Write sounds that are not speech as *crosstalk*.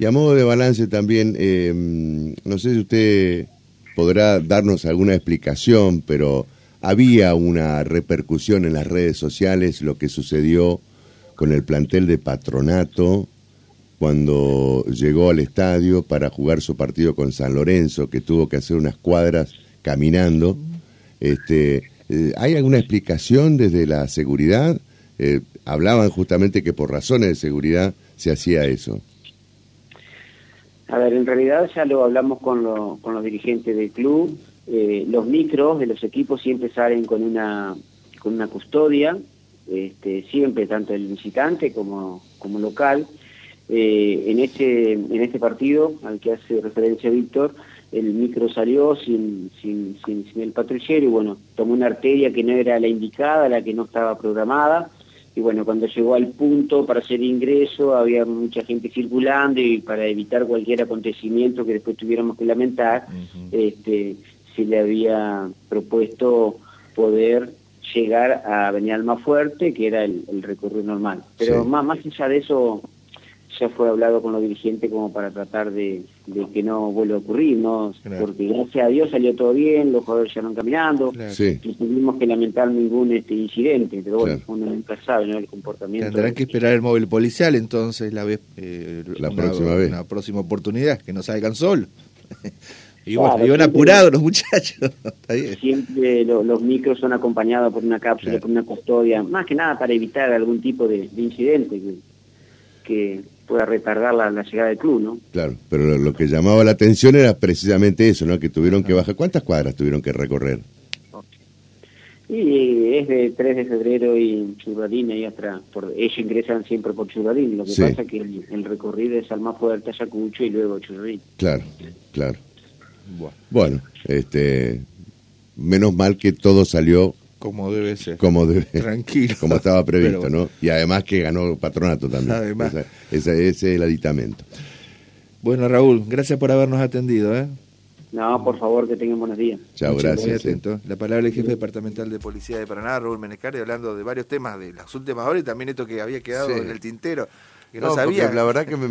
Y a modo de balance también, eh, no sé si usted podrá darnos alguna explicación, pero había una repercusión en las redes sociales lo que sucedió con el plantel de patronato cuando llegó al estadio para jugar su partido con San Lorenzo, que tuvo que hacer unas cuadras caminando. Este, eh, ¿Hay alguna explicación desde la seguridad? Eh, hablaban justamente que por razones de seguridad se hacía eso. A ver, en realidad ya lo hablamos con, con los dirigentes del club. Eh, los micros de los equipos siempre salen con una, con una custodia, este, siempre, tanto el visitante como, como local. Eh, en, este, en este partido al que hace referencia Víctor, el micro salió sin, sin, sin, el patrullero y bueno, tomó una arteria que no era la indicada, la que no estaba programada y bueno, cuando llegó al punto para hacer ingreso había mucha gente circulando y para evitar cualquier acontecimiento que después tuviéramos que lamentar, este, se le había propuesto poder llegar a Avenida Fuerte, que era el, recorrido normal. Pero más, más allá de eso, ya fue hablado con los dirigentes como para tratar de, que no vuelva a ocurrir, ¿no? Porque gracias a Dios salió todo bien, los jugadores ya no caminando, y tuvimos que lamentar ningún este incidente, pero bueno, uno nunca sabe, ¿no? El comportamiento. Tendrán que esperar el móvil policial entonces la vez, eh, la próxima vez. Una próxima oportunidad, que no salgan solos. *laughs* Y bueno, iban apurados los muchachos. *laughs* Siempre los micros son acompañados por una cápsula, por una custodia, más que nada para evitar algún tipo de, incidente que pueda retardar la, llegada del club, ¿no? Claro, pero lo, que llamaba la atención era precisamente eso, ¿no? Que tuvieron que bajar. ¿Cuántas cuadras tuvieron que recorrer? Y es de 3 de febrero y Churradín, y hasta por, ellos ingresan siempre por Churradín, lo que pasa es que el, recorrido es al más fuerte Ayacucho y luego Churradín. Claro, claro. Bueno, este, menos mal que todo salió como debe ser. Como debe, Tranquilo. Como estaba previsto, ¿no? Y además que ganó patronato también. Además. ese es el aditamento. Bueno, Raúl, gracias por habernos atendido, ¿eh? No, por favor, que tengan buenos días. Chao, gracias. La palabra del jefe departamental de Policía de Paraná, Raúl Menecari, hablando de varios temas de las últimas horas y también esto que había quedado en el tintero, que no, sabía. La verdad que me